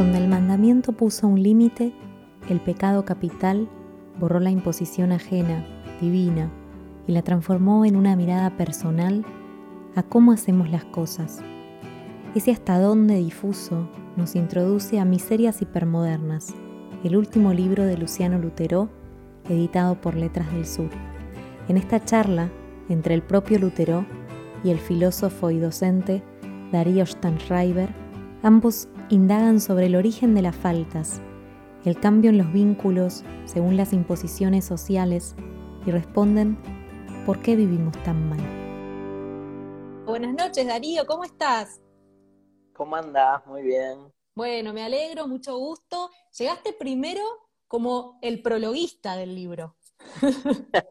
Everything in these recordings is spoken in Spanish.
Donde el mandamiento puso un límite, el pecado capital borró la imposición ajena, divina, y la transformó en una mirada personal a cómo hacemos las cosas. Ese hasta dónde difuso nos introduce a Miserias Hipermodernas, el último libro de Luciano Lutero, editado por Letras del Sur. En esta charla, entre el propio Lutero y el filósofo y docente Darío Stanschreiber, ambos indagan sobre el origen de las faltas, el cambio en los vínculos según las imposiciones sociales y responden por qué vivimos tan mal. Buenas noches, Darío, ¿cómo estás? ¿Cómo andás? Muy bien. Bueno, me alegro, mucho gusto. Llegaste primero como el prologuista del libro.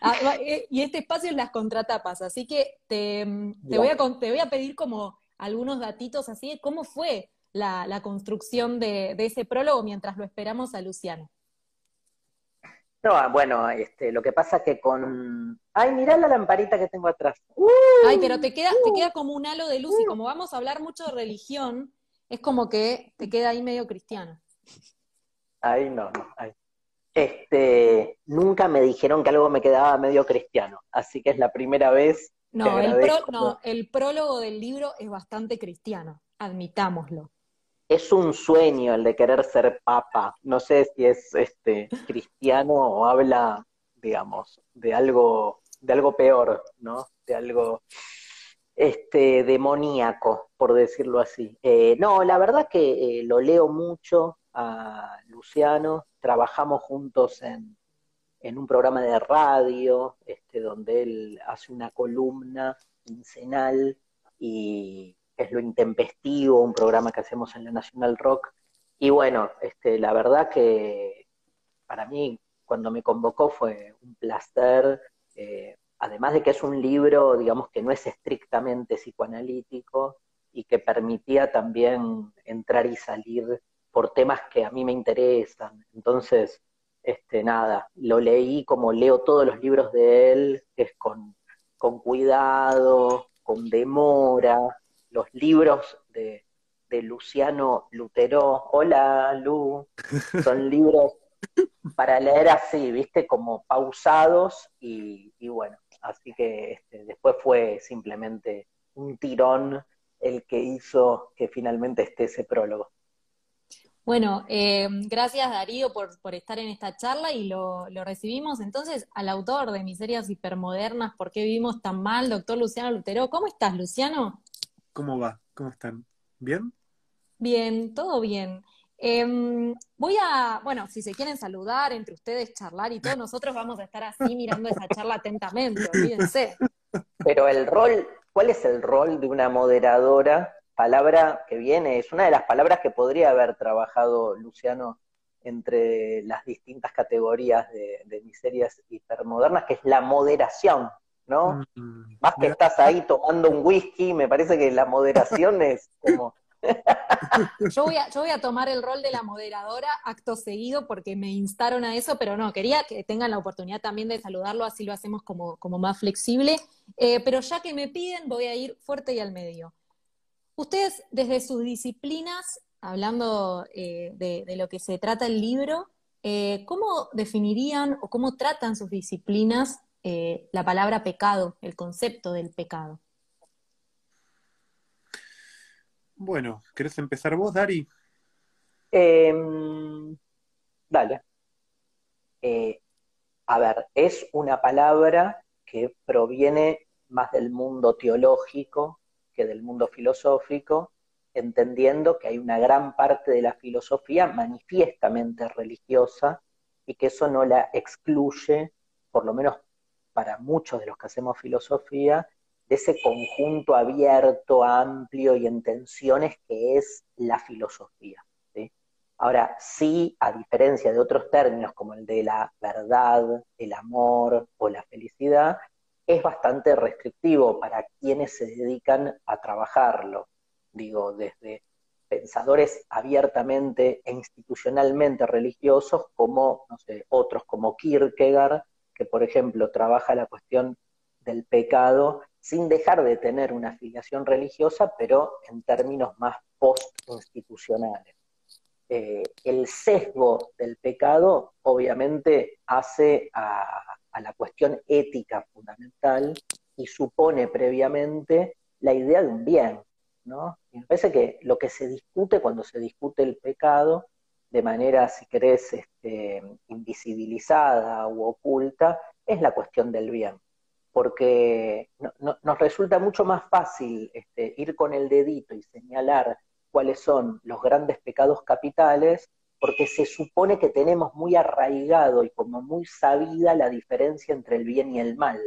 Ah, eh, y este espacio es las contratapas, así que te, te voy, a, con- te voy a pedir como algunos datitos así de cómo fue la, la construcción de, de ese prólogo mientras lo esperamos a Luciano. No, ah, bueno, este, lo que pasa es que con... Ay, mirá la lamparita que tengo atrás. ¡Uh! Ay, pero te queda, te queda como un halo de luz y como vamos a hablar mucho de religión, es como que te queda ahí medio cristiano. Ahí no, no, ahí. Este, nunca me dijeron que algo me quedaba medio cristiano, así que es la primera vez. No, el, pro- no, el prólogo del libro es bastante cristiano, admitámoslo. Es un sueño el de querer ser papa. No sé si es este cristiano o habla, digamos, de algo, de algo peor, ¿no? De algo este demoníaco, por decirlo así. Eh, no, la verdad que eh, lo leo mucho a Luciano, trabajamos juntos en, en un programa de radio, este, donde él hace una columna quincenal y es lo intempestivo, un programa que hacemos en la National Rock. Y bueno, este, la verdad que para mí cuando me convocó fue un placer, eh, además de que es un libro, digamos, que no es estrictamente psicoanalítico y que permitía también entrar y salir por temas que a mí me interesan. Entonces, este, nada, lo leí como leo todos los libros de él, que es con, con cuidado, con demora, los libros de, de Luciano Lutero, hola Lu, son libros para leer así, viste, como pausados y, y bueno, así que este, después fue simplemente un tirón el que hizo que finalmente esté ese prólogo. Bueno, eh, gracias Darío por, por estar en esta charla y lo, lo recibimos entonces al autor de Miserias Hipermodernas, ¿Por qué vivimos tan mal? Doctor Luciano Lutero. ¿Cómo estás, Luciano? ¿Cómo va? ¿Cómo están? ¿Bien? Bien, todo bien. Em, voy a, bueno, si se quieren saludar entre ustedes, charlar y todo, nosotros vamos a estar así mirando esa charla atentamente, olvídense. Pero el rol, ¿cuál es el rol de una moderadora? Palabra que viene, es una de las palabras que podría haber trabajado Luciano entre las distintas categorías de, de miserias hipermodernas, que es la moderación, ¿no? Mm, Más que mira, estás ahí tomando un whisky, me parece que la moderación es como... Yo voy, a, yo voy a tomar el rol de la moderadora acto seguido porque me instaron a eso, pero no, quería que tengan la oportunidad también de saludarlo, así lo hacemos como, como más flexible. Eh, pero ya que me piden, voy a ir fuerte y al medio. Ustedes, desde sus disciplinas, hablando eh, de, de lo que se trata el libro, eh, ¿cómo definirían o cómo tratan sus disciplinas eh, la palabra pecado, el concepto del pecado? Bueno, ¿querés empezar vos, Dari? Em, dale. Eh, a ver, es una palabra que proviene más del mundo teológico del mundo filosófico, entendiendo que hay una gran parte de la filosofía manifiestamente religiosa y que eso no la excluye, por lo menos para muchos de los que hacemos filosofía, ese conjunto abierto, amplio y en tensiones que es la filosofía. Ahora, sí, a diferencia de otros términos como el de la verdad, el amor o la felicidad, es bastante restrictivo para quienes se dedican a trabajarlo. Digo, desde pensadores abiertamente e institucionalmente religiosos como, otros como Kierkegaard, que por ejemplo trabaja la cuestión del pecado sin dejar de tener una afiliación religiosa, pero en términos más post-institucionales. Eh, el sesgo del pecado obviamente hace a, a la cuestión ética fundamental y supone previamente la idea de un bien, ¿no? Y me parece que lo que se discute cuando se discute el pecado, de manera, si querés, este, invisibilizada u oculta, es la cuestión del bien. Porque nos resulta mucho más fácil este, ir con el dedito y señalar cuáles son los grandes pecados capitales, porque se supone que tenemos muy arraigado y como muy sabida la diferencia entre el bien y el mal.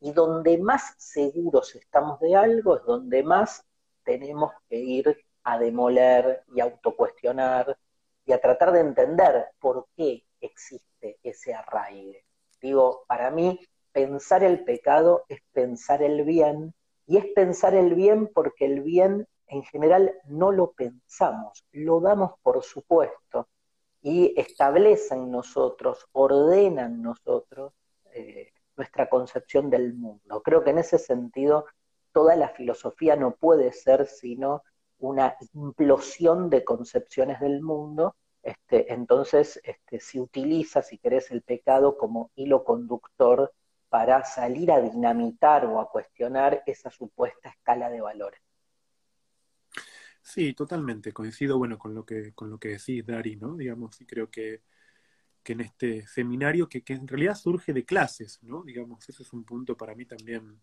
Y donde más seguros estamos de algo es donde más tenemos que ir a demoler y autocuestionar y a tratar de entender por qué existe ese arraigue. Digo, para mí, pensar el pecado es pensar el bien, y es pensar el bien porque el bien en general no lo pensamos, lo damos por supuesto, y establece en nosotros, ordena en nosotros eh, nuestra concepción del mundo. Creo que en ese sentido toda la filosofía no puede ser sino una implosión de concepciones del mundo, este, entonces este, se utiliza, si querés, el pecado como hilo conductor para salir a dinamitar o a cuestionar esa supuesta escala de valores. Sí, totalmente, coincido bueno con lo que, con lo que decís, Dari, ¿no? Digamos, y creo que, que en este seminario, que, que, en realidad surge de clases, ¿no? Digamos, ese es un punto para mí también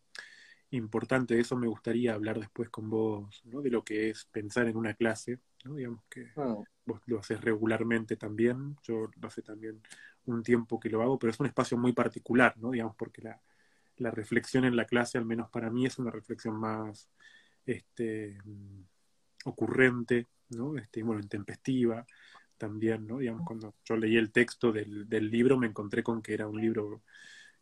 importante, de eso me gustaría hablar después con vos, ¿no? De lo que es pensar en una clase, ¿no? Digamos que ah. vos lo haces regularmente también, yo lo hace también un tiempo que lo hago, pero es un espacio muy particular, ¿no? Digamos, porque la, la reflexión en la clase, al menos para mí, es una reflexión más este, ocurrente, ¿no? Este, bueno, intempestiva también, ¿no? Digamos, cuando yo leí el texto del, del libro me encontré con que era un libro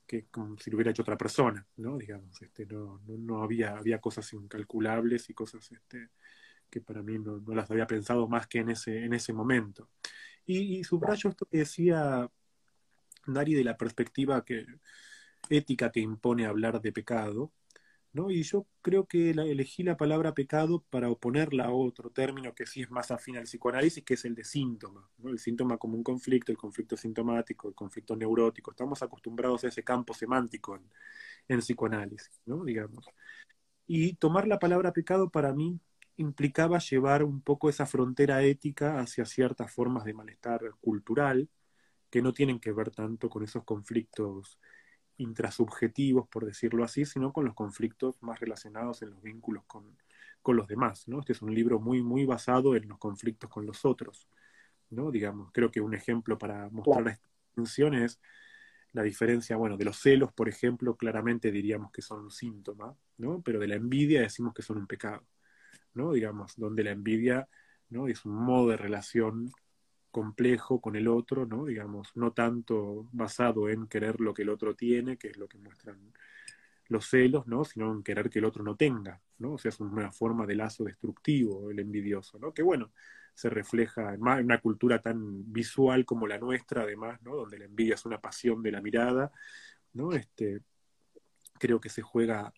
que como si lo hubiera hecho otra persona, ¿no? Digamos, este, no, no, había, había cosas incalculables y cosas este, que para mí no, las había pensado más que en ese, en ese momento. Y, y subrayo esto que decía Dari de la perspectiva que, ética que impone hablar de pecado, ¿no? Y yo creo que elegí la palabra pecado para oponerla a otro término que sí es más afín al psicoanálisis, que es el de síntoma. El síntoma como un conflicto, el conflicto sintomático, el conflicto neurótico. Estamos acostumbrados a ese campo semántico en, en psicoanálisis, ¿no? Digamos. Y tomar la palabra pecado para mí implicaba llevar un poco esa frontera ética hacia ciertas formas de malestar cultural que no tienen que ver tanto con esos conflictos intrasubjetivos, por decirlo así, sino con los conflictos más relacionados en los vínculos con, los demás, ¿no? Este es un libro muy, muy basado en los conflictos con los otros, ¿no? Digamos, creo que un ejemplo para mostrar esta distinción es la diferencia, bueno, de los celos, por ejemplo, claramente diríamos que son un síntoma, ¿no? Pero de la envidia decimos que son un pecado, ¿no? Digamos, donde la envidia, ¿no? Es un modo de relación complejo con el otro, ¿no? Digamos, no tanto basado en querer lo que el otro tiene, que es lo que muestran los celos, ¿no? Sino en querer que el otro no tenga, ¿no? O sea, es una forma de lazo destructivo el envidioso, ¿no? Que bueno, se refleja en una cultura tan visual como la nuestra, además, ¿no? Donde la envidia es una pasión de la mirada, ¿no? Este, creo que se juega,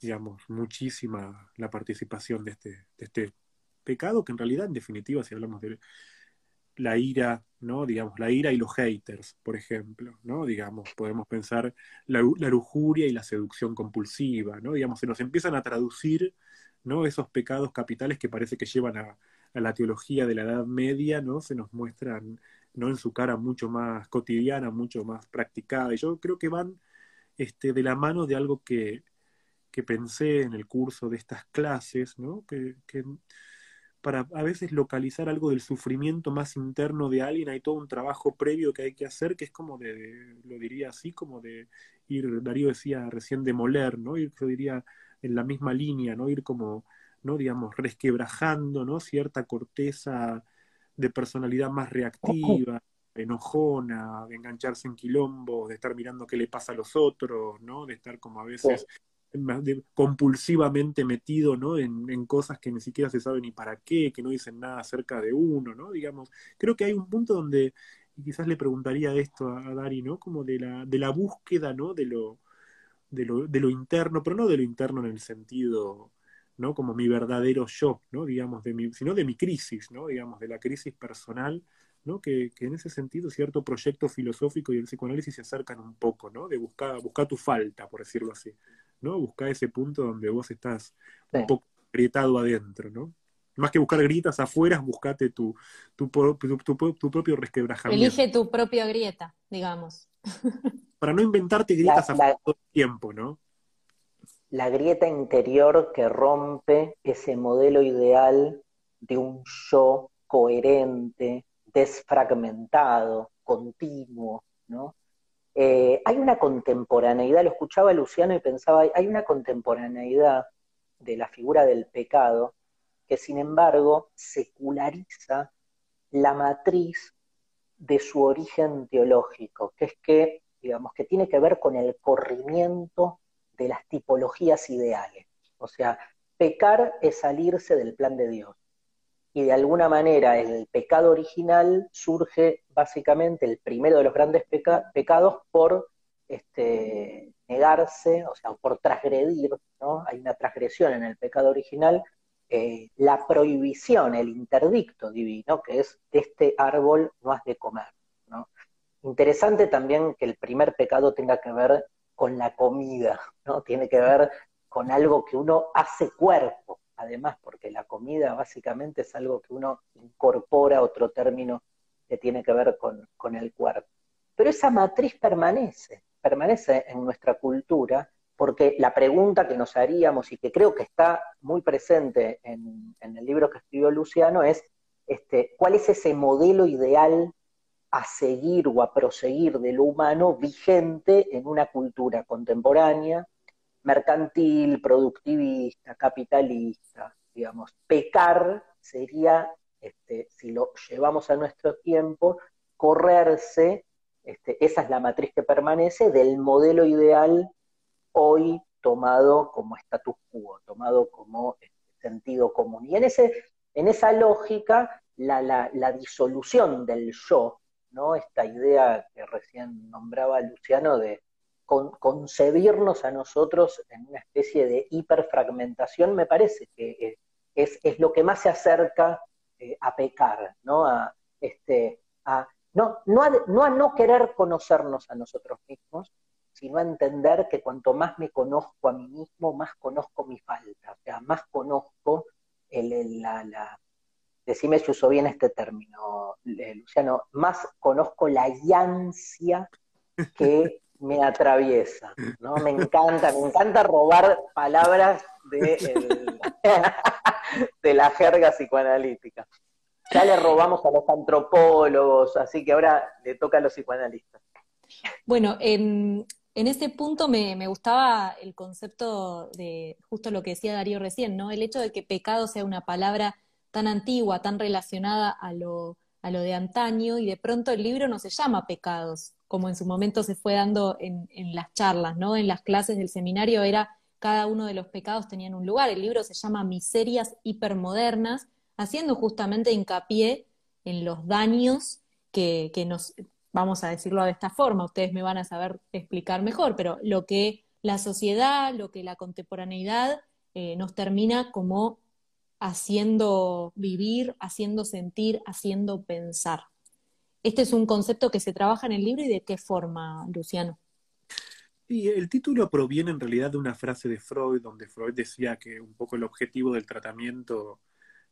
digamos, muchísima la participación de este, de este pecado, que en realidad, en definitiva, si hablamos de la ira, ¿no? Digamos, la ira y los haters, por ejemplo, ¿no? Digamos, podemos pensar la, la, lujuria y la seducción compulsiva, ¿no? Digamos, se nos empiezan a traducir, ¿no? Esos pecados capitales que parece que llevan a, la teología de la Edad Media, ¿no? Se nos muestran, ¿no? En su cara mucho más cotidiana, mucho más practicada. Y yo creo que van este, de la mano de algo que, que pensé en el curso de estas clases, ¿no? Que para a veces localizar algo del sufrimiento más interno de alguien, hay todo un trabajo previo que hay que hacer, que es como de, lo diría así, como de ir, Darío decía recién demoler, ¿no? Ir, yo diría, en la misma línea, ¿no? Ir como, ¿no? Digamos, resquebrajando, ¿no? Cierta corteza de personalidad más reactiva, enojona, de engancharse en quilombos, de estar mirando qué le pasa a los otros, ¿no? De estar como a veces compulsivamente metido, ¿no? En, cosas que ni siquiera se sabe ni para qué, que no dicen nada acerca de uno, ¿no? Digamos, creo que hay un punto donde, y quizás le preguntaría esto a, Dari, ¿no? Como de la, de la búsqueda, ¿no? De lo, de lo, de lo interno, pero no de lo interno en el sentido, ¿no? Como mi verdadero yo, ¿no? Digamos, de mi, sino de mi crisis, ¿no? Digamos, de la crisis personal, ¿no? Que, que, en ese sentido cierto proyecto filosófico y el psicoanálisis se acercan un poco, ¿no? De buscar, buscar tu falta, por decirlo así, ¿no? Buscar ese punto donde vos estás un poco agrietado adentro, ¿no? Más que buscar gritas afuera, buscate tu, tu, tu, tu, propio resquebrajamiento. Elige tu propia grieta, digamos. Para no inventarte grietas afuera todo el tiempo, ¿no? La grieta interior que rompe ese modelo ideal de un yo coherente, desfragmentado, continuo, ¿no? Eh, hay una contemporaneidad, lo escuchaba Luciano y pensaba, hay una contemporaneidad de la figura del pecado que sin embargo seculariza la matriz de su origen teológico, que es que, digamos, que tiene que ver con el corrimiento de las tipologías ideales. O sea, pecar es salirse del plan de Dios y de alguna manera el pecado original surge básicamente, el primero de los grandes pecados, por este, negarse, o sea, por transgredir, ¿no? Hay una transgresión en el pecado original, eh, la prohibición, el interdicto divino, que es este árbol no has de comer. Interesante también que el primer pecado tenga que ver con la comida, ¿no? Tiene que ver con algo que uno hace cuerpo, además, porque la comida básicamente es algo que uno incorpora, otro término que tiene que ver con, el cuerpo. Pero esa matriz permanece, permanece en nuestra cultura, porque la pregunta que nos haríamos y que creo que está muy presente en, el libro que escribió Luciano es, este, ¿cuál es ese modelo ideal a seguir o a proseguir de lo humano vigente en una cultura contemporánea mercantil, productivista, capitalista, digamos. Pecar sería, este, si lo llevamos a nuestro tiempo, correrse, este, esa es la matriz que permanece, del modelo ideal hoy tomado como status quo, tomado como este, sentido común. Y en, ese, en esa lógica, la, la disolución del yo, ¿no? esta idea que recién nombraba Luciano de concebirnos a nosotros en una especie de hiperfragmentación, me parece que es, lo que más se acerca eh, a pecar, ¿no? A, este, a, no, no, no a no querer conocernos a nosotros mismos, sino a entender que cuanto más me conozco a mí mismo, más conozco mi falta, o sea, más conozco el, la, decime si uso bien este término, eh, Luciano, más conozco la yancia que me atraviesa, ¿no? Me encanta, me encanta robar palabras de, la jerga psicoanalítica. Ya le robamos a los antropólogos, así que ahora le toca a los psicoanalistas. Bueno, en, en ese punto me, me, gustaba el concepto de justo lo que decía Darío recién, ¿no? El hecho de que pecado sea una palabra tan antigua, tan relacionada a lo, a lo de antaño, y de pronto el libro no se llama Pecados, como en su momento se fue dando en, las charlas, ¿no? En las clases del seminario era cada uno de los pecados tenían un lugar. El libro se llama Miserias hipermodernas, haciendo justamente hincapié en los daños que, nos, vamos a decirlo de esta forma, ustedes me van a saber explicar mejor, pero lo que la sociedad, lo que la contemporaneidad eh, nos termina como haciendo vivir, haciendo sentir, haciendo pensar. Este es un concepto que se trabaja en el libro y de qué forma, Luciano. Sí, el título proviene en realidad de una frase de Freud, donde Freud decía que un poco el objetivo del tratamiento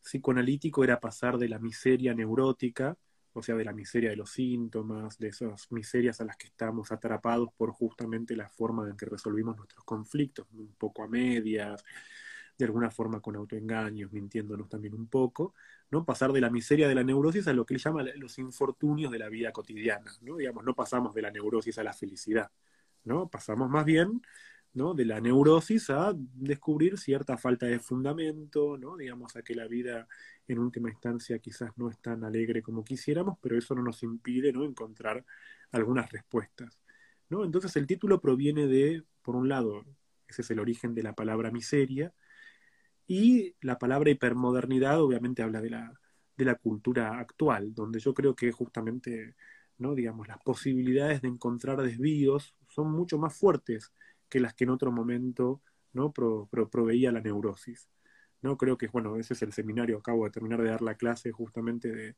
psicoanalítico era pasar de la miseria neurótica, o sea, de la miseria de los síntomas, de esas miserias a las que estamos atrapados por justamente la forma en que resolvimos nuestros conflictos, un poco a medias, de alguna forma con autoengaños, mintiéndonos también un poco, ¿no? Pasar de la miseria de la neurosis a lo que él llama los infortunios de la vida cotidiana, ¿no? Digamos, no pasamos de la neurosis a la felicidad, ¿no? Pasamos más bien ¿no? de la neurosis a descubrir cierta falta de fundamento, ¿no? digamos, a que la vida en última instancia quizás no es tan alegre como quisiéramos, pero eso no nos impide ¿no? encontrar algunas respuestas. ¿no? Entonces el título proviene de, por un lado, ese es el origen de la palabra miseria, y la palabra hipermodernidad obviamente habla de la, de la cultura actual, donde yo creo que justamente, ¿no? digamos, las posibilidades de encontrar desvíos son mucho más fuertes que las que en otro momento ¿no? proveía la neurosis. ¿no? Creo que, bueno, ese es el seminario, acabo de terminar de dar la clase justamente de,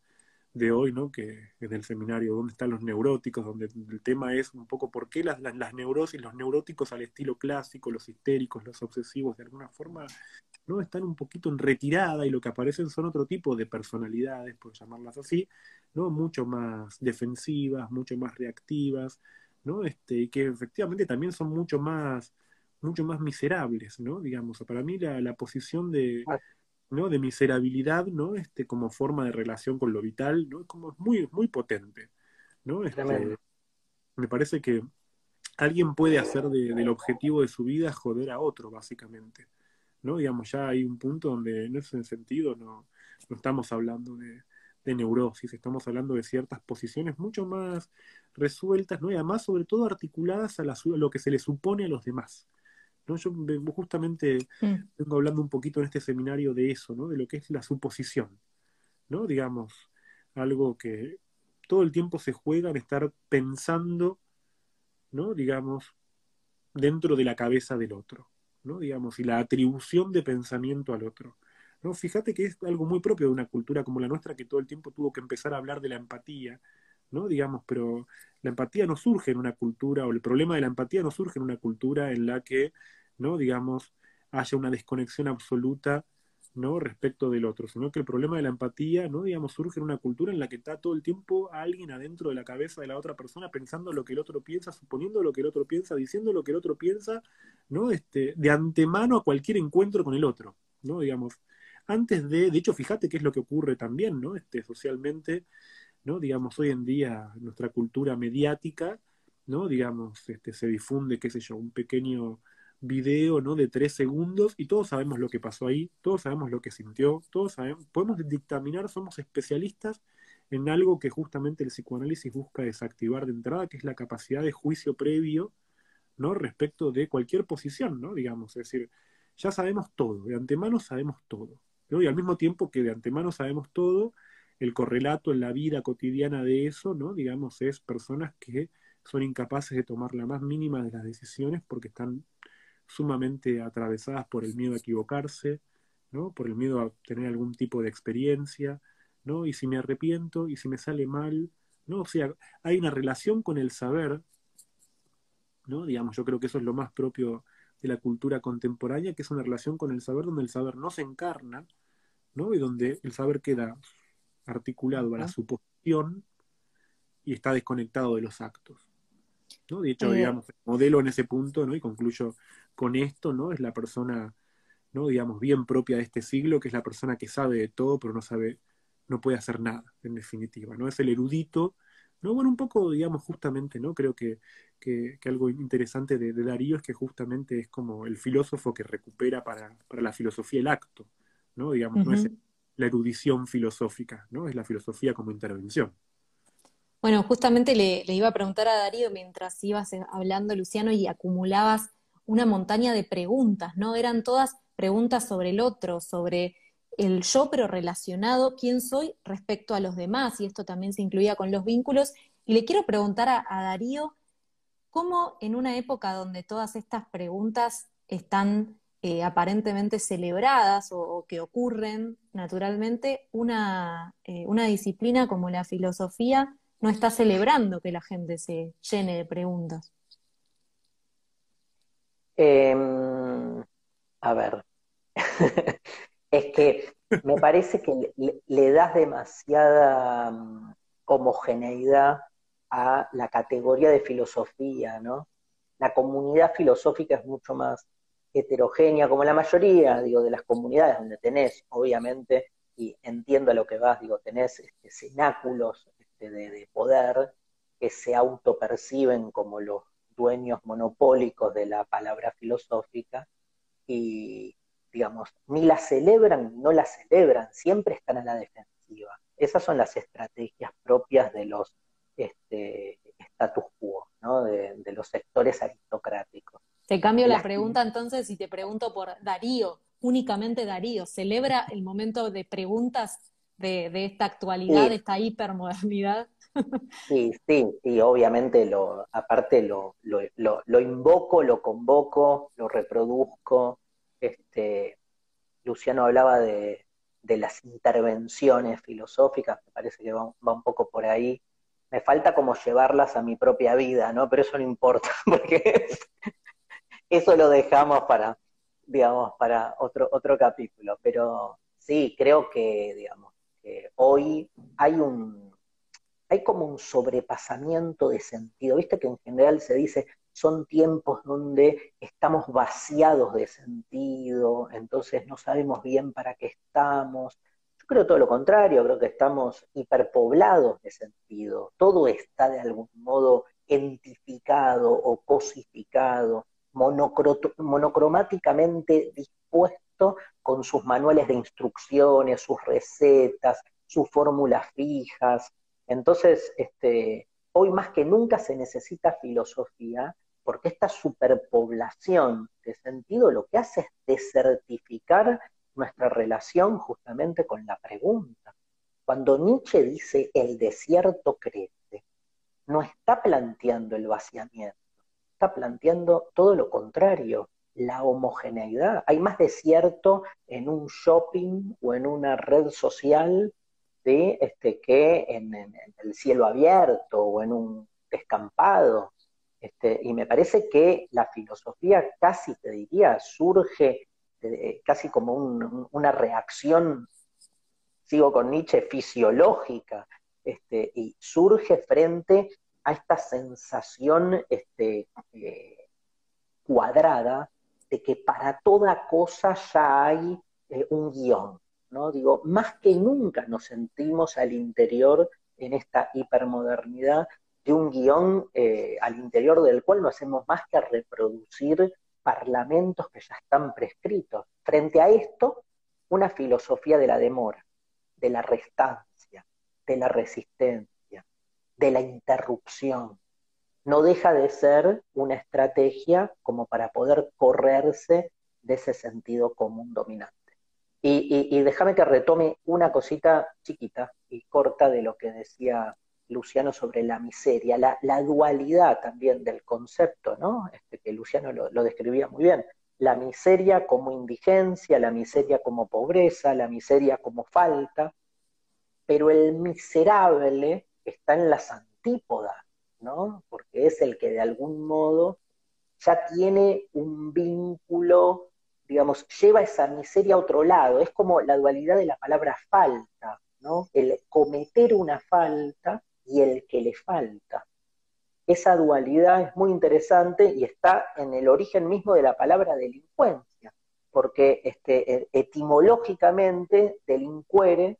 de hoy, ¿no? que es el seminario ¿Dónde están los neuróticos? donde el tema es un poco por qué las, las, neurosis, los neuróticos al estilo clásico, los histéricos, los obsesivos, de alguna forma, ¿no? están un poquito en retirada y lo que aparecen son otro tipo de personalidades, por llamarlas así, ¿no? mucho más defensivas, mucho más reactivas, ¿no? Este, y que efectivamente también son mucho más, mucho más miserables, ¿no? Digamos, para mí la, la posición de, ah. ¿no? de miserabilidad, ¿no? Este, como forma de relación con lo vital, ¿no? Como muy, muy potente, ¿no? Este, me parece que alguien puede hacer del objetivo de su vida joder a otro, básicamente, ¿no? Digamos, ya hay un punto donde en ese sentido no, no estamos hablando de, de neurosis, estamos hablando de ciertas posiciones mucho más resueltas, ¿no? Y además, sobre todo, articuladas a, lo que se le supone a los demás. ¿no? Yo justamente mm. vengo hablando un poquito en este seminario de eso, ¿no? De lo que es la suposición, ¿no? Digamos, algo que todo el tiempo se juega en estar pensando, ¿no? Digamos, dentro de la cabeza del otro, ¿no? Digamos, y la atribución de pensamiento al otro. ¿no? Fíjate que es algo muy propio de una cultura como la nuestra que todo el tiempo tuvo que empezar a hablar de la empatía, ¿no? Digamos, pero la empatía no surge en una cultura, o el problema de la empatía no surge en una cultura en la que, ¿no? Digamos, haya una desconexión absoluta, ¿no? Respecto del otro, sino que el problema de la empatía, ¿no? Digamos, surge en una cultura en la que está todo el tiempo alguien adentro de la cabeza de la otra persona pensando lo que el otro piensa, suponiendo lo que el otro piensa, diciendo lo que el otro piensa, ¿no? Este, de antemano a cualquier encuentro con el otro, ¿no? Digamos, antes de, de hecho, fíjate qué es lo que ocurre también, ¿no? Este, socialmente, ¿no? Digamos, hoy en día nuestra cultura mediática, ¿no? Digamos, este, se difunde, qué sé yo, un pequeño video, ¿no? De tres segundos y todos sabemos lo que pasó ahí, todos sabemos lo que sintió, todos sabemos, podemos dictaminar, somos especialistas en algo que justamente el psicoanálisis busca desactivar de entrada, que es la capacidad de juicio previo, ¿no? Respecto de cualquier posición, ¿no? Digamos, es decir, ya sabemos todo, de antemano sabemos todo. Y al mismo tiempo que de antemano sabemos todo, el correlato en la vida cotidiana de eso, ¿no? Digamos, es personas que son incapaces de tomar la más mínima de las decisiones porque están sumamente atravesadas por el miedo a equivocarse, ¿no? Por el miedo a tener algún tipo de experiencia, ¿no? Y si me arrepiento, y si me sale mal, ¿no? O sea, hay una relación con el saber, ¿no? Digamos, yo creo que eso es lo más propio de la cultura contemporánea, que es una relación con el saber donde el saber no se encarna, ¿no? Y donde el saber queda articulado a la suposición y está desconectado de los actos. ¿No? De hecho, digamos, el modelo en ese punto, ¿no? Y concluyo con esto, ¿no? Es la persona, ¿no? Digamos, bien propia de este siglo, que es la persona que sabe de todo, pero no sabe, no puede hacer nada, en definitiva, ¿no? Es el erudito, ¿no? Bueno, un poco, digamos, justamente, ¿no? Creo que, que, algo interesante de, Darío es que justamente es como el filósofo que recupera para, para la filosofía el acto, ¿no? Digamos, no es la erudición filosófica, ¿no? Es la filosofía como intervención. Bueno, justamente le, iba a preguntar a Darío mientras ibas eh, hablando, Luciano, y acumulabas una montaña de preguntas, ¿no? Eran todas preguntas sobre el otro, sobre el yo, pero relacionado quién soy respecto a los demás, y esto también se incluía con los vínculos. Y le quiero preguntar a, Darío, ¿cómo en una época donde todas estas preguntas están eh, aparentemente celebradas o, que ocurren naturalmente, una, eh, una disciplina como la filosofía no está celebrando que la gente se llene de preguntas. Em, a ver, es que me parece que le, das demasiada mm, homogeneidad a la categoría de filosofía, ¿no? La comunidad filosófica es mucho más heterogénea, como la mayoría, digo, de las comunidades donde tenés, obviamente, y entiendo a lo que vas, digo, tenés este, cenáculos este, de, poder que se autoperciben como los dueños monopólicos de la palabra filosófica y, digamos, ni la celebran, no la celebran, siempre están a la defensiva. Esas son las estrategias propias de los este, status quo, ¿no? de, los sectores aristocráticos. Te cambio la pregunta entonces y te pregunto por Darío, únicamente Darío, ¿celebra el momento de preguntas de, esta actualidad, de esta hipermodernidad? Sí, sí, sí, obviamente lo, aparte lo, lo, invoco, lo convoco, lo reproduzco. Este, Luciano hablaba de, las intervenciones filosóficas, me parece que va, un poco por ahí. Me falta como llevarlas a mi propia vida, ¿no? Pero eso no importa, porque eso lo dejamos para, digamos, para otro, otro capítulo. Pero sí, creo que, digamos, hoy hay un hay como un sobrepasamiento de sentido. Viste que en general se dice, son tiempos donde estamos vaciados de sentido, entonces no sabemos bien para qué estamos. Yo creo todo lo contrario, creo que estamos hiperpoblados de sentido. Todo está de algún modo entificado o cosificado, monocromáticamente sus manuales de instrucciones, sus recetas, sus fórmulas fijas, entonces, este, hoy más que nunca se necesita filosofía porque esta superpoblación de sentido lo que hace es desertificar nuestra relación justamente con la pregunta. Cuando Nietzsche dice el desierto crece, no está planteando el vaciamiento, está planteando todo lo contrario, la homogeneidad. Hay más desierto en un shopping o en una red social este, que en, el cielo abierto o en un descampado. Este, y me parece que la filosofía casi, te diría, surge eh, casi como una reacción, sigo con Nietzsche, fisiológica, este, y surge frente a esta sensación eh, cuadrada de que para toda cosa ya hay eh, un guion, ¿no? Digo, más que nunca nos sentimos al interior en esta hipermodernidad de un guion eh, al interior del cual no hacemos más que reproducir parlamentos que ya están prescritos. Frente a esto, una filosofía de la demora, de la restancia, de la resistencia, de la interrupción. No deja de ser una estrategia como para poder correrse de ese sentido común dominante. Y, déjame que retome una cosita chiquita y corta de lo que decía Luciano sobre la miseria, la, dualidad también del concepto, ¿no? Este, que Luciano lo, lo, describía muy bien. La miseria como indigencia, la miseria como pobreza, la miseria como falta, pero el miserable está en las antípodas, ¿no? Porque es el que de algún modo ya tiene un vínculo digamos, lleva esa miseria a otro lado. Es como la dualidad de la palabra falta, ¿no? El cometer una falta y el que le falta. Esa dualidad es muy interesante y está en el origen mismo de la palabra delincuencia, porque este, e, etimológicamente delincuere,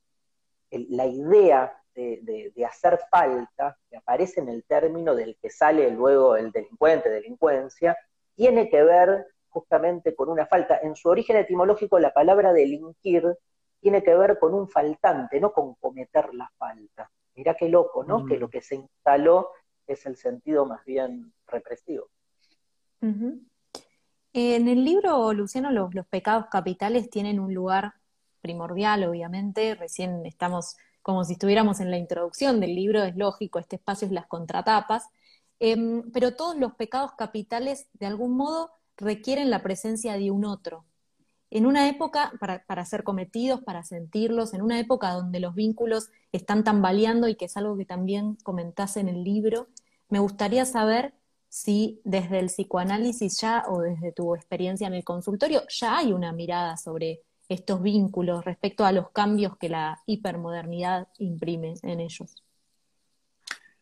la idea de, de, hacer falta, que aparece en el término del que sale luego el delincuente, delincuencia, tiene que ver justamente con una falta. En su origen etimológico, la palabra delinquir tiene que ver con un faltante, no con cometer la falta. Mirá qué loco, ¿no? Que lo que se instaló es el sentido más bien represivo. En el libro, Luciano, los, los pecados capitales tienen un lugar primordial, obviamente. Recién estamos como si estuviéramos en la introducción del libro, es lógico, este espacio es las contratapas. Em, pero todos los pecados capitales, de algún modo, requieren la presencia de un otro. En una época, para, ser cometidos, para sentirlos, en una época donde los vínculos están tambaleando y que es algo que también comentás en el libro, me gustaría saber si desde el psicoanálisis ya o desde tu experiencia en el consultorio ya hay una mirada sobre estos vínculos respecto a los cambios que la hipermodernidad imprime en ellos.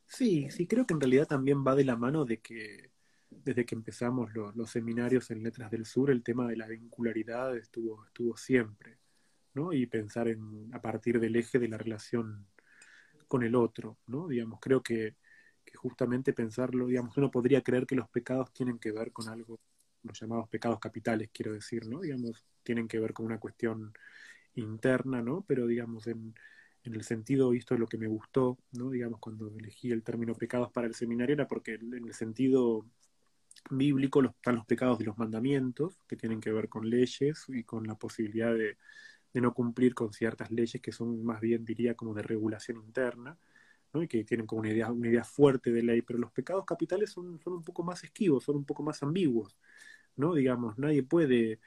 Sí, sí, creo que en realidad también va de la mano de que desde que empezamos los seminarios en Letras del Sur, el tema de la vincularidad estuvo, estuvo siempre, ¿no? Y pensar en, a partir del eje de la relación con el otro, ¿no? Digamos, creo que, que justamente pensarlo, digamos, uno podría creer que los pecados tienen que ver con algo, los llamados pecados capitales, quiero decir, ¿no? Digamos, tienen que ver con una cuestión interna, ¿no? Pero digamos, en, en el sentido, y esto es lo que me gustó, ¿no? Digamos, cuando elegí el término pecados para el seminario, era porque en el sentido bíblico están los pecados de los mandamientos, que tienen que ver con leyes y con la posibilidad de, de no cumplir con ciertas leyes que son más bien, diría, como de regulación interna, ¿no? y que tienen como una idea, una idea fuerte de ley, pero los pecados capitales son, son un poco más esquivos, son un poco más ambiguos, ¿no? Digamos, nadie puede,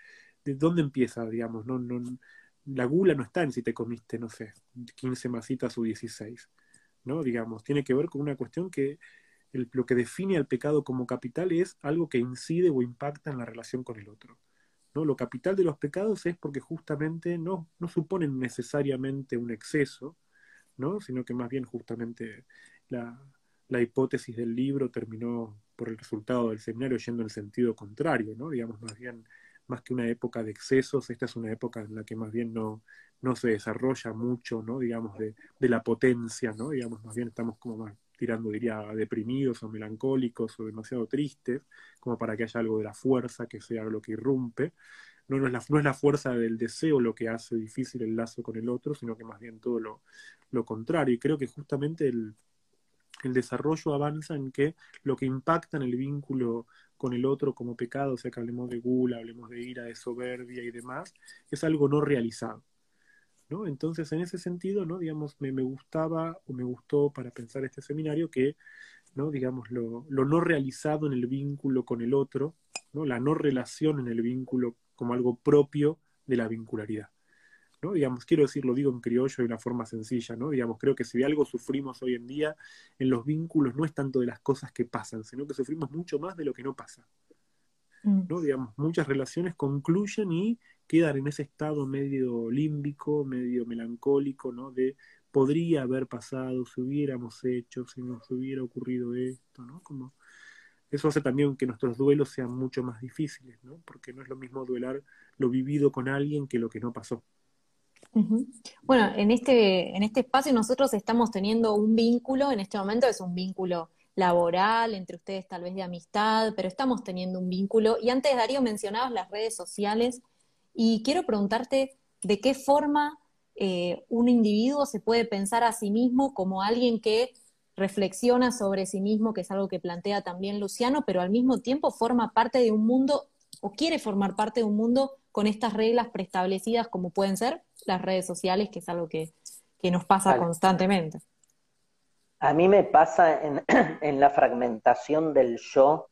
¿de dónde empieza, digamos? No, no, la gula no está en si te comiste, no sé, 15 masitas o 16, ¿no? Digamos, tiene que ver con una cuestión que lo que define al pecado como capital es algo que incide o impacta en la relación con el otro. ¿no? Lo capital de los pecados es porque justamente no, no suponen necesariamente un exceso, ¿no? sino que más bien justamente la, la hipótesis del libro terminó por el resultado del seminario yendo en sentido contrario, ¿no? digamos más bien más que una época de excesos, esta es una época en la que más bien no, no se desarrolla mucho, ¿no? digamos, de, de la potencia, ¿no? digamos, más bien estamos como más tirando, diría, deprimidos o melancólicos o demasiado tristes, como para que haya algo de la fuerza que sea lo que irrumpe. No, no, es, la, no es la fuerza del deseo lo que hace difícil el lazo con el otro, sino que más bien todo lo, lo contrario. Y creo que justamente el, el desarrollo avanza en que lo que impacta en el vínculo con el otro como pecado, o sea que hablemos de gula, hablemos de ira, de soberbia y demás, es algo no realizado. ¿no? Entonces, en ese sentido, ¿no? Digamos, me, gustaba o me gustó para pensar este seminario que, ¿no? Digamos, lo, lo, no realizado en el vínculo con el otro, ¿no? La no relación en el vínculo como algo propio de la vincularidad. ¿No? Digamos, quiero decir, lo digo en criollo de una forma sencilla, ¿no? Digamos, creo que si de algo sufrimos hoy en día en los vínculos no es tanto de las cosas que pasan, sino que sufrimos mucho más de lo que no pasa. ¿no? Digamos, muchas relaciones concluyen y quedan en ese estado medio límbico, medio melancólico, ¿no? De podría haber pasado, si hubiéramos hecho, si nos hubiera ocurrido esto, ¿no? Como eso hace también que nuestros duelos sean mucho más difíciles, ¿no? Porque no es lo mismo duelar lo vivido con alguien que lo que no pasó. Bueno, en este, en este espacio nosotros estamos teniendo un vínculo, en este momento es un vínculo laboral, entre ustedes tal vez de amistad, pero estamos teniendo un vínculo. Y antes, Darío, mencionabas las redes sociales y quiero preguntarte de qué forma eh, un individuo se puede pensar a sí mismo como alguien que reflexiona sobre sí mismo, que es algo que plantea también Luciano, pero al mismo tiempo forma parte de un mundo o quiere formar parte de un mundo con estas reglas preestablecidas como pueden ser las redes sociales, que es algo que, que nos pasa vale. constantemente. A mí me pasa en, en, la fragmentación del yo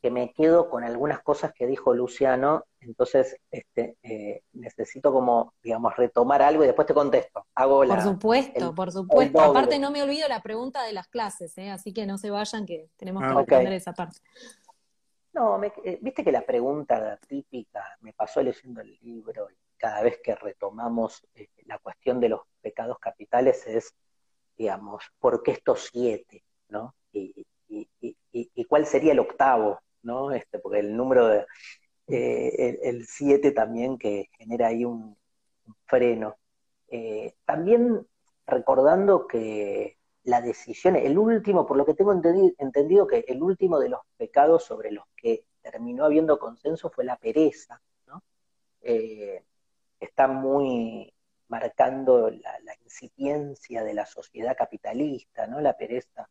que me quedo con algunas cosas que dijo Luciano, entonces este, eh, necesito como, digamos, retomar algo y después te contesto. Hago la, por supuesto, el, por supuesto. Aparte no me olvido la pregunta de las clases, ¿eh? así que no se vayan que tenemos que ah, responder okay. esa parte. No, me, eh, viste que la pregunta típica, me pasó leyendo el libro y cada vez que retomamos eh, la cuestión de los pecados capitales es, digamos, ¿por qué estos siete? ¿no? Y, cuál sería el octavo? ¿no? Este, porque el número de eh, el 7 también que genera ahí un, freno. Eh, también recordando que la decisión, el último, por lo que tengo entendido, entendido, que el último de los pecados sobre los que terminó habiendo consenso fue la pereza, ¿no? Eh, está muy marcando la, la, incipiencia de la sociedad capitalista, ¿no? La pereza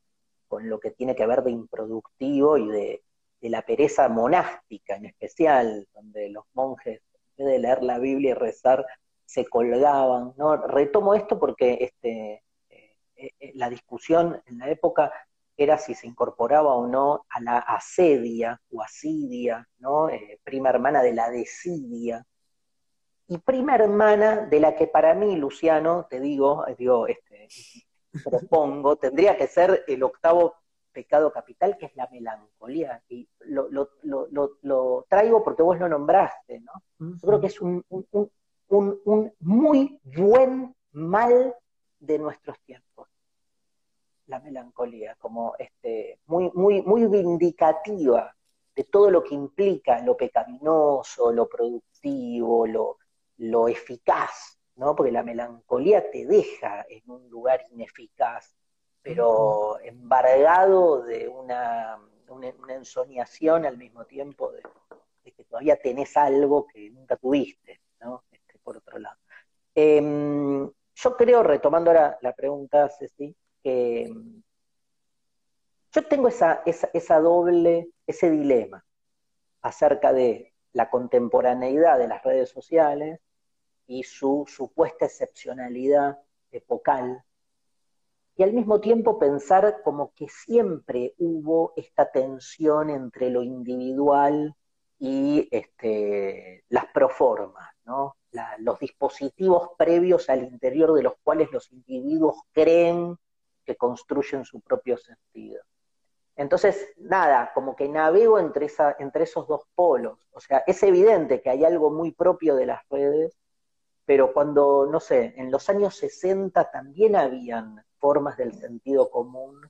con lo que tiene que ver de improductivo y de, de la pereza monástica en especial, donde los monjes, en vez de leer la Biblia y rezar, se colgaban, ¿no? Retomo esto porque este, eh, eh, la discusión en la época era si se incorporaba o no a la asedia o asidia, ¿no? Eh, prima hermana de la desidia, y prima hermana de la que para mí, Luciano, te digo, digo este, propongo, tendría que ser el octavo pecado capital, que es la melancolía. Y lo, lo, lo, lo traigo porque vos lo nombraste, ¿no? Yo creo que es un, un, un, un muy buen mal de nuestros tiempos. La melancolía, como este, muy, muy, muy vindicativa de todo lo que implica lo pecaminoso, lo productivo, lo, lo eficaz, ¿no? Porque la melancolía te deja en un lugar ineficaz, pero embargado de una, una, ensoñación al mismo tiempo de, que todavía tenés algo que nunca tuviste, ¿no? Este, por otro lado. Em, yo creo, retomando ahora la pregunta, Ceci, que yo tengo esa, esa, esa doble, ese dilema acerca de la contemporaneidad de las redes sociales y su supuesta excepcionalidad epocal y al mismo tiempo pensar como que siempre hubo esta tensión entre lo individual y este, las proformas, los dispositivos previos al interior de los cuales los individuos creen que construyen su propio sentido. Entonces, nada, como que navego entre, entre esos dos polos. O sea, es evidente que hay algo muy propio de las redes, pero cuando, no sé, en los años 60 también habían formas del sentido común,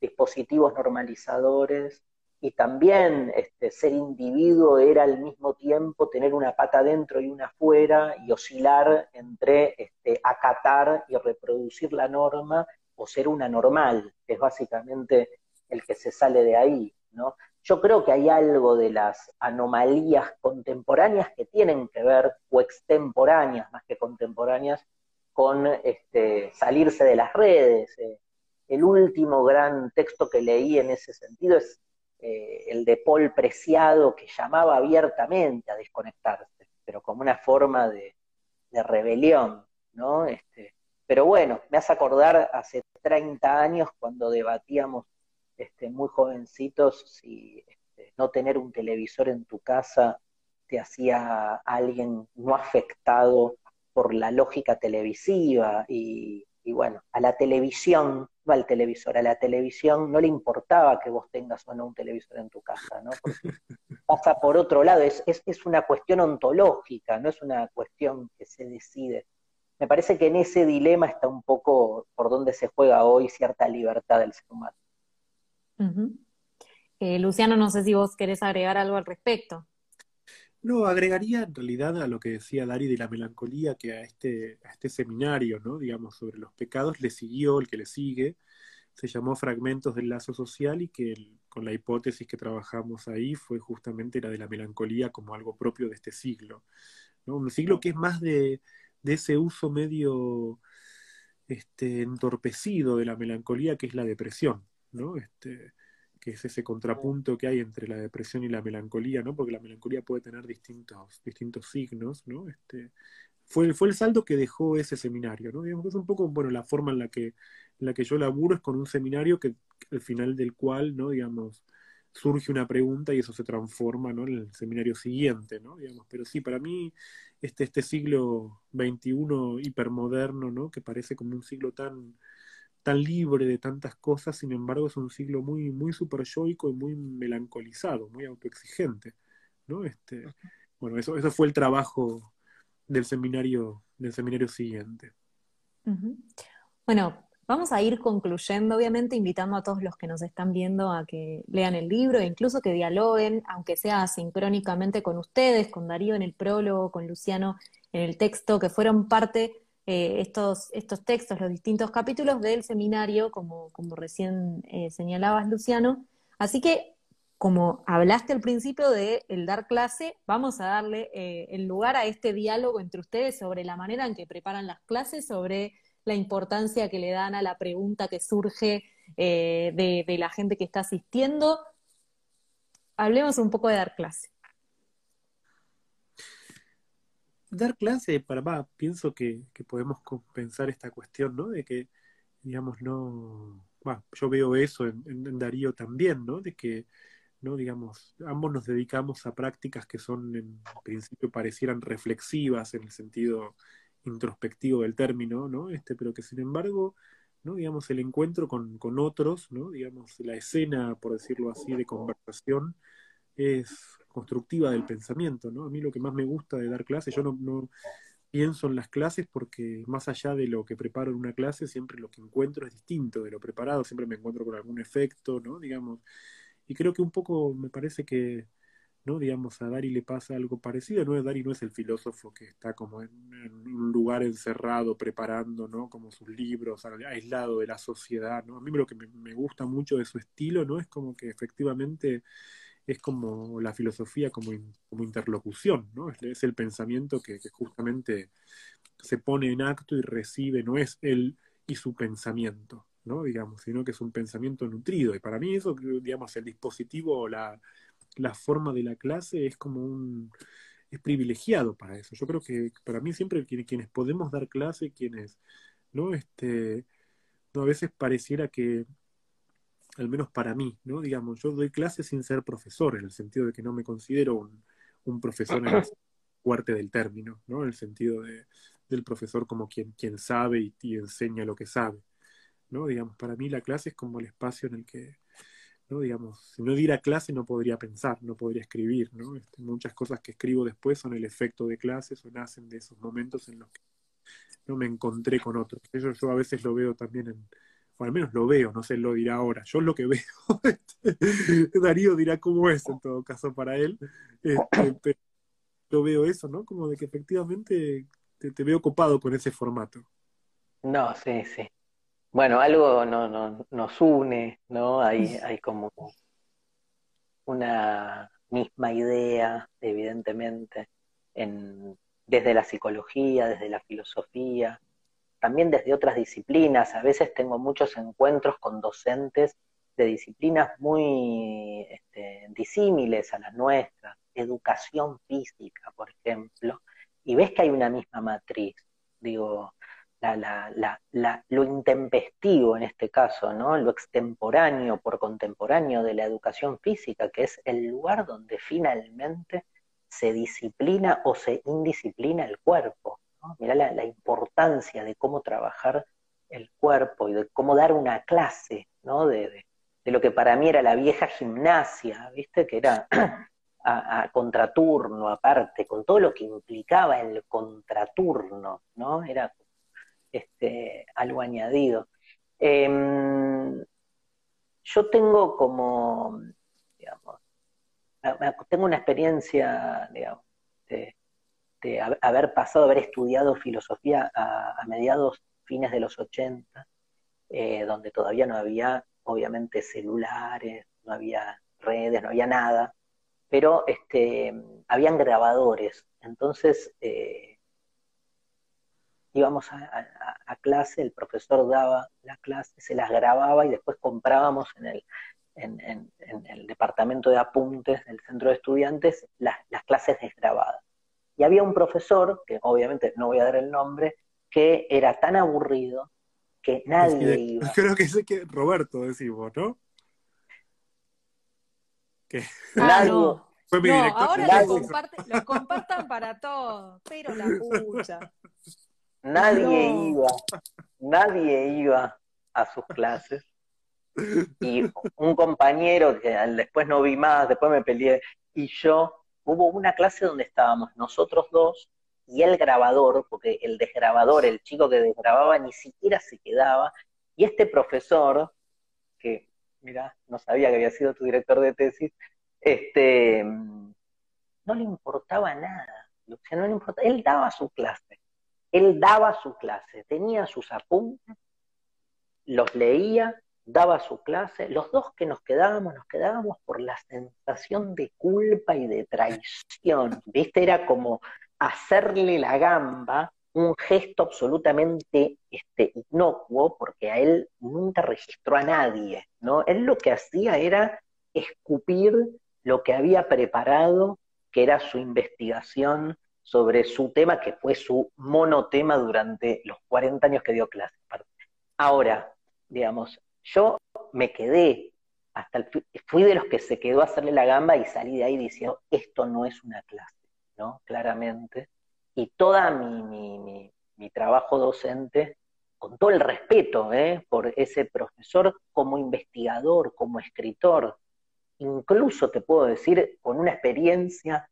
dispositivos normalizadores, y también este, ser individuo era al mismo tiempo tener una pata dentro y una afuera y oscilar entre este, acatar y reproducir la norma o ser una normal, que es básicamente el que se sale de ahí, ¿no? Yo creo que hay algo de las anomalías contemporáneas que tienen que ver, o extemporáneas más que contemporáneas, con este, salirse de las redes. Eh. El último gran texto que leí en ese sentido es eh, el de Paul Preciado, que llamaba abiertamente a desconectarse, pero como una forma de, rebelión, ¿no? Este, pero bueno, me hace acordar hace 30 años cuando debatíamos este, muy jovencitos si este, no tener un televisor en tu casa te hacía alguien no afectado por la lógica televisiva y, bueno, a la televisión, no al televisor, a la televisión no le importaba que vos tengas o no un televisor en tu casa, ¿no? Porque pasa por otro lado, es, es, una cuestión ontológica, no es una cuestión que se decide. Me parece que en ese dilema está un poco por donde se juega hoy cierta libertad del ser humano. Eh, Luciano, no sé si vos querés agregar algo al respecto. No, agregaría en realidad a lo que decía Dari de la melancolía, que a este, a este seminario, ¿no? digamos, sobre los pecados, le siguió el que le sigue, se llamó Fragmentos del Lazo Social y que con la hipótesis que trabajamos ahí fue justamente la de la melancolía como algo propio de este siglo. Un siglo que es más de, de ese uso medio este, entorpecido de la melancolía que es la depresión. ¿No? Este, que es ese contrapunto que hay entre la depresión y la melancolía, ¿no? Porque la melancolía puede tener distintos, distintos signos, ¿no? Este, fue, fue el saldo que dejó ese seminario, ¿no? Digamos, es un poco, bueno, la forma en la que, en la que yo laburo es con un seminario que al final del cual, ¿no? Digamos, surge una pregunta y eso se transforma, ¿no? En el seminario siguiente, ¿no? Digamos, pero sí, para mí, este, este siglo XXI hipermoderno, ¿no? Que parece como un siglo tan tan libre de tantas cosas, sin embargo es un siglo muy, muy yoico y muy melancolizado, muy autoexigente, ¿no? Este, bueno, eso, eso fue el trabajo del seminario, del seminario siguiente. Bueno, vamos a ir concluyendo, obviamente, invitando a todos los que nos están viendo a que lean el libro e incluso que dialoguen, aunque sea sincrónicamente con ustedes, con Darío en el prólogo, con Luciano en el texto, que fueron parte eh, estos, estos textos, los distintos capítulos del seminario, como, como recién eh, señalabas, Luciano. Así que, como hablaste al principio de el dar clase, vamos a darle eh, el lugar a este diálogo entre ustedes sobre la manera en que preparan las clases, sobre la importancia que le dan a la pregunta que surge de, de la gente que está asistiendo. Hablemos un poco de dar clase. Dar clase para va, pienso que, podemos compensar esta cuestión, ¿no? De que, digamos, no, va, yo veo eso en, Darío también, ¿no? De que, no, digamos, ambos nos dedicamos a prácticas que son en principio parecieran reflexivas en el sentido introspectivo del término, ¿no? Este, pero que sin embargo, ¿no? digamos, el encuentro con, con otros, ¿no? digamos, la escena, por decirlo así, de conversación, es constructiva del pensamiento, ¿no? A mí lo que más me gusta de dar clases, yo no, pienso en las clases porque más allá de lo que preparo en una clase, siempre lo que encuentro es distinto de lo preparado, siempre me encuentro con algún efecto, ¿no? Digamos, y creo que un poco me parece que ¿no? Digamos, a Dari le pasa algo parecido, ¿no? Dari no es el filósofo que está como en, un lugar encerrado, preparando, ¿no? Como sus libros, aislado de la sociedad, ¿no? A mí lo que me, gusta mucho de su estilo, ¿no? Es como que efectivamente es como la filosofía como, como interlocución, ¿no? Es, el pensamiento que, justamente se pone en acto y recibe, no es él y su pensamiento, ¿no? Digamos, sino que es un pensamiento nutrido. Y para mí eso, digamos, el dispositivo, la, la forma de la clase es como un es privilegiado para eso. Yo creo que para mí siempre quienes, podemos dar clase, quienes, ¿no? Este, a veces pareciera que, al menos para mí, ¿no? Digamos, yo doy clase sin ser profesor, en el sentido de que no me considero un, un profesor en el fuerte del término, ¿no? En el sentido de, del profesor como quien, quien sabe y, y, enseña lo que sabe, ¿no? Digamos, para mí la clase es como el espacio en el que, ¿no? Digamos, si no diera clase no podría pensar, no podría escribir, ¿no? Este, muchas cosas que escribo después son el efecto de clases o nacen de esos momentos en los que no me encontré con otros. Eso yo a veces lo veo también en, o al menos lo veo, no sé, lo dirá ahora. Yo lo que veo, este, Darío dirá cómo es en todo caso para él, este, yo veo eso, ¿no? Como de que efectivamente te, te veo copado con ese formato. No, sí, sí. Bueno, algo no, no, nos une, ¿no? Hay, hay como una misma idea, evidentemente, en, desde la psicología, desde la filosofía, también desde otras disciplinas. A veces tengo muchos encuentros con docentes de disciplinas muy este, disímiles a las nuestras, educación física, por ejemplo, y ves que hay una misma matriz. Digo, la, la, la, lo intempestivo en este caso, ¿no? lo extemporáneo por contemporáneo de la educación física, que es el lugar donde finalmente se disciplina o se indisciplina el cuerpo. ¿No? Mirá la, importancia de cómo trabajar el cuerpo y de cómo dar una clase ¿no? de, de, lo que para mí era la vieja gimnasia, ¿viste? que era a, contraturno aparte, con todo lo que implicaba el contraturno, ¿no? Era este, algo añadido. Em, yo tengo como, digamos, tengo una experiencia, digamos, de, haber pasado, haber estudiado filosofía a, mediados, fines de los 80, eh, donde todavía no había, obviamente, celulares, no había redes, no había nada, pero este, habían grabadores. Entonces, eh, íbamos a, clase, el profesor daba la clase, se las grababa y después comprábamos en el, en, el departamento de apuntes del centro de estudiantes las, clases desgrabadas. Y había un profesor, que obviamente no voy a dar el nombre, que era tan aburrido que nadie iba. Creo que sé que Roberto decimos, ¿no? Que... Ah, no. Fue mi no, ahora lo, lo, compartan para todos, pero la pucha. Nadie iba, nadie iba a sus clases. Y un compañero que después no vi más, después me peleé, y yo, hubo una clase donde estábamos nosotros dos y el grabador, porque el desgrabador, el chico que desgrababa, ni siquiera se quedaba, y este profesor, que, mira, no sabía que había sido tu director de tesis, este, no le importaba nada, no le importaba, él daba su clase él daba su clase, tenía sus apuntes, los leía, daba su clase. Los dos que nos quedábamos, nos quedábamos por la sensación de culpa y de traición. ¿Viste? Era como hacerle la gamba, un gesto absolutamente este, inocuo, porque a él nunca registró a nadie, ¿no? Él lo que hacía era escupir lo que había preparado, que era su investigación sobre su tema, que fue su monotema durante los 40 años que dio clase. Ahora, digamos, yo me quedé, hasta el, fui de los que se quedó a hacerle la gamba y salí de ahí diciendo, esto no es una clase, ¿no? Claramente. Y toda mi, mi, mi, trabajo docente, con todo el respeto ¿eh? por ese profesor como investigador, como escritor, incluso te puedo decir, con una experiencia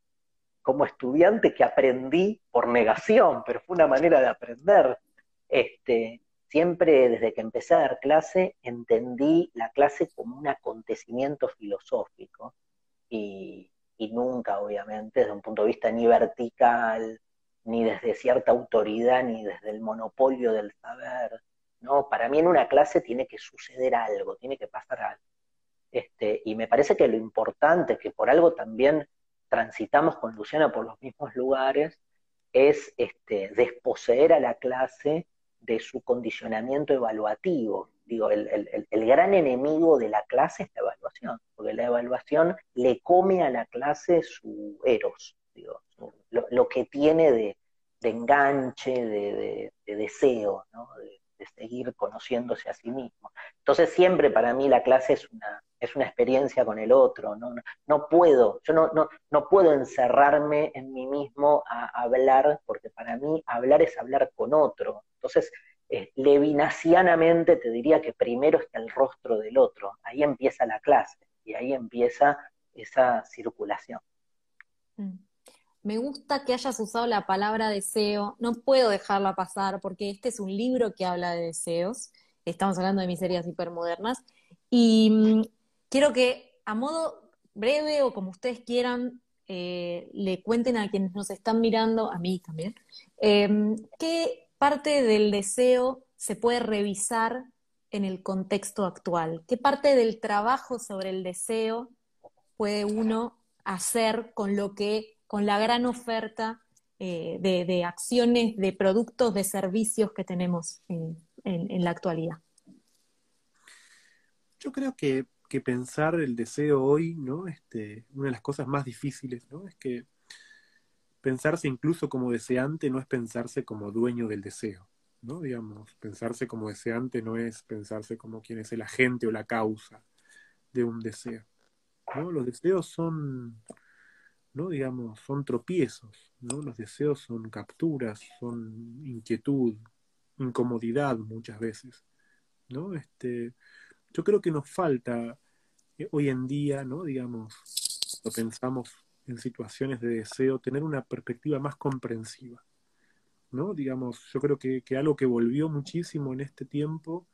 como estudiante que aprendí por negación, pero fue una manera de aprender. Este, siempre desde que empecé a dar clase entendí la clase como un acontecimiento filosófico y, nunca, obviamente, desde un punto de vista ni vertical, ni desde cierta autoridad, ni desde el monopolio del saber. No, para mí en una clase tiene que suceder algo, tiene que pasar algo. Este, y me parece que lo importante, que por algo también transitamos con Luciana por los mismos lugares, es este, desposeer a la clase de su condicionamiento evaluativo. Digo, el, gran enemigo de la clase es la evaluación, porque la evaluación le come a la clase su eros, digo, lo, que tiene de, enganche, de, deseo, de, seguir conociéndose a sí mismo. Entonces siempre para mí la clase es una, es una experiencia con el otro, no, no, puedo, yo no, no, no, puedo encerrarme en mí mismo a hablar, porque para mí hablar es hablar con otro. Entonces, eh, te diría que primero está el rostro del otro, ahí empieza la clase y ahí empieza esa circulación. Mm. Me gusta que hayas usado la palabra deseo, no puedo dejarla pasar porque este es un libro que habla de deseos, estamos hablando de miserias hipermodernas, y mm, quiero que a modo breve o como ustedes quieran, eh, le cuenten a quienes nos están mirando, a mí también, eh, qué parte del deseo se puede revisar en el contexto actual? ¿Qué parte del trabajo sobre el deseo puede uno hacer con lo que, con la gran oferta eh, de, acciones, de productos, de servicios que tenemos en, la actualidad? Yo creo que, pensar el deseo hoy, ¿no? Este, una de las cosas más difíciles, ¿no? Es que pensarse incluso como deseante no es pensarse como dueño del deseo, ¿no? Digamos, pensarse como deseante no es pensarse como quien es el agente o la causa de un deseo, ¿no? Los deseos son, ¿no? Digamos, son tropiezos, ¿no? Los deseos son capturas, son inquietud, incomodidad muchas veces, ¿no? Este, yo creo que nos falta eh, hoy en día, ¿no? Digamos, lo pensamos en situaciones de deseo, tener una perspectiva más comprensiva. ¿no? Digamos, yo creo que, algo que volvió muchísimo en este tiempo,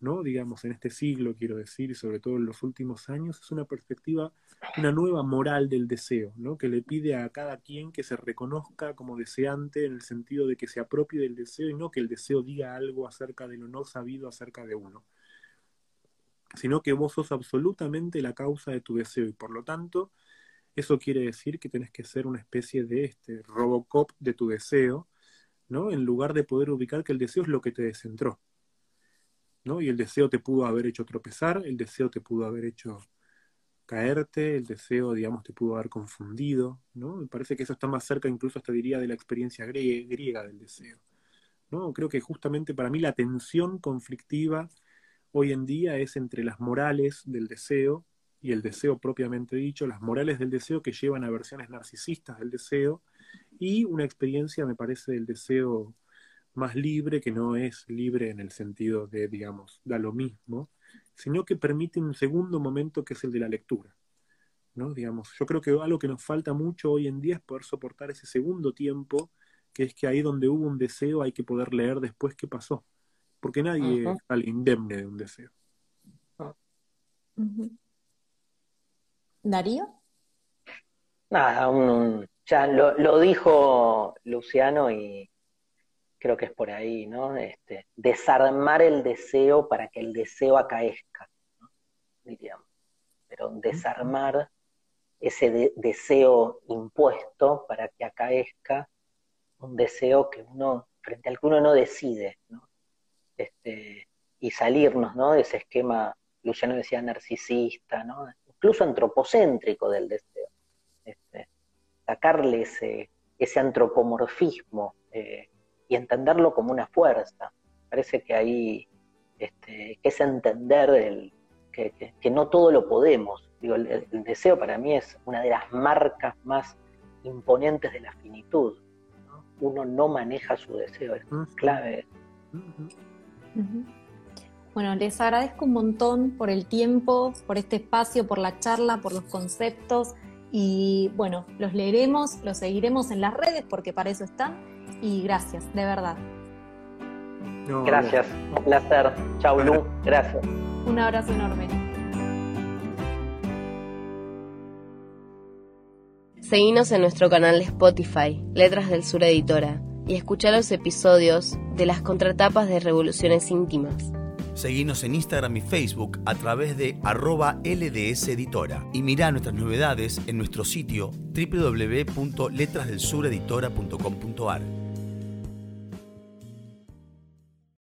¿no? Digamos, en este siglo, quiero decir, y sobre todo en los últimos años, es una perspectiva, una nueva moral del deseo, ¿no? Que le pide a cada quien que se reconozca como deseante en el sentido de que se apropie del deseo y no que el deseo diga algo acerca de lo no sabido acerca de uno, sino que vos sos absolutamente la causa de tu deseo y por lo tanto eso quiere decir que tenés que ser una especie de este Robocop de tu deseo, ¿no? En lugar de poder ubicar que el deseo es lo que te descentró, ¿no? Y el deseo te pudo haber hecho tropezar, el deseo te pudo haber hecho caerte, el deseo, digamos, te pudo haber confundido, ¿no? Me parece que eso está más cerca, incluso hasta diría, de la experiencia griega del deseo, ¿no? Creo que justamente para mí la tensión conflictiva hoy en día es entre las morales del deseo y el deseo propiamente dicho, las morales del deseo que llevan a versiones narcisistas del deseo y una experiencia, me parece, del deseo más libre, que no es libre en el sentido de, digamos, da lo mismo, sino que permite un segundo momento que es el de la lectura. ¿no? Digamos, yo creo que algo que nos falta mucho hoy en día es poder soportar ese segundo tiempo, que es que ahí donde hubo un deseo hay que poder leer después qué pasó, porque nadie uh al indemne de un deseo. Darío. Nada, ya lo, dijo Luciano y creo que es por ahí, ¿no? Este, desarmar el deseo para que el deseo acaezca, diríamos. Pero desarmar ese deseo impuesto para que acaezca un deseo que uno, frente al que uno no decide, ¿no? Este, y salirnos, ¿no? De ese esquema, Luciano decía narcisista, ¿no? incluso antropocéntrico del deseo. Este, sacarle ese, ese antropomorfismo eh, y entenderlo como una fuerza. Parece que ahí este, que es entender el, que, no todo lo podemos. Digo, el, deseo para mí es una de las marcas más imponentes de la finitud. Uno no maneja su deseo, es clave. Bueno, les agradezco un montón por el tiempo, por este espacio, por la charla, por los conceptos y bueno, los leeremos, los seguiremos en las redes porque para eso están y gracias, de verdad. gracias, un placer. Chau Lu, gracias. Un abrazo enorme. Seguinos en nuestro canal de Spotify, Letras del Sur Editora, y escucha los episodios de las contratapas de Revoluciones Íntimas. Seguinos en Instagram y Facebook a través de arroba LDS Editora y mirá nuestras novedades en nuestro sitio www.letrasdelsureditora.com.ar.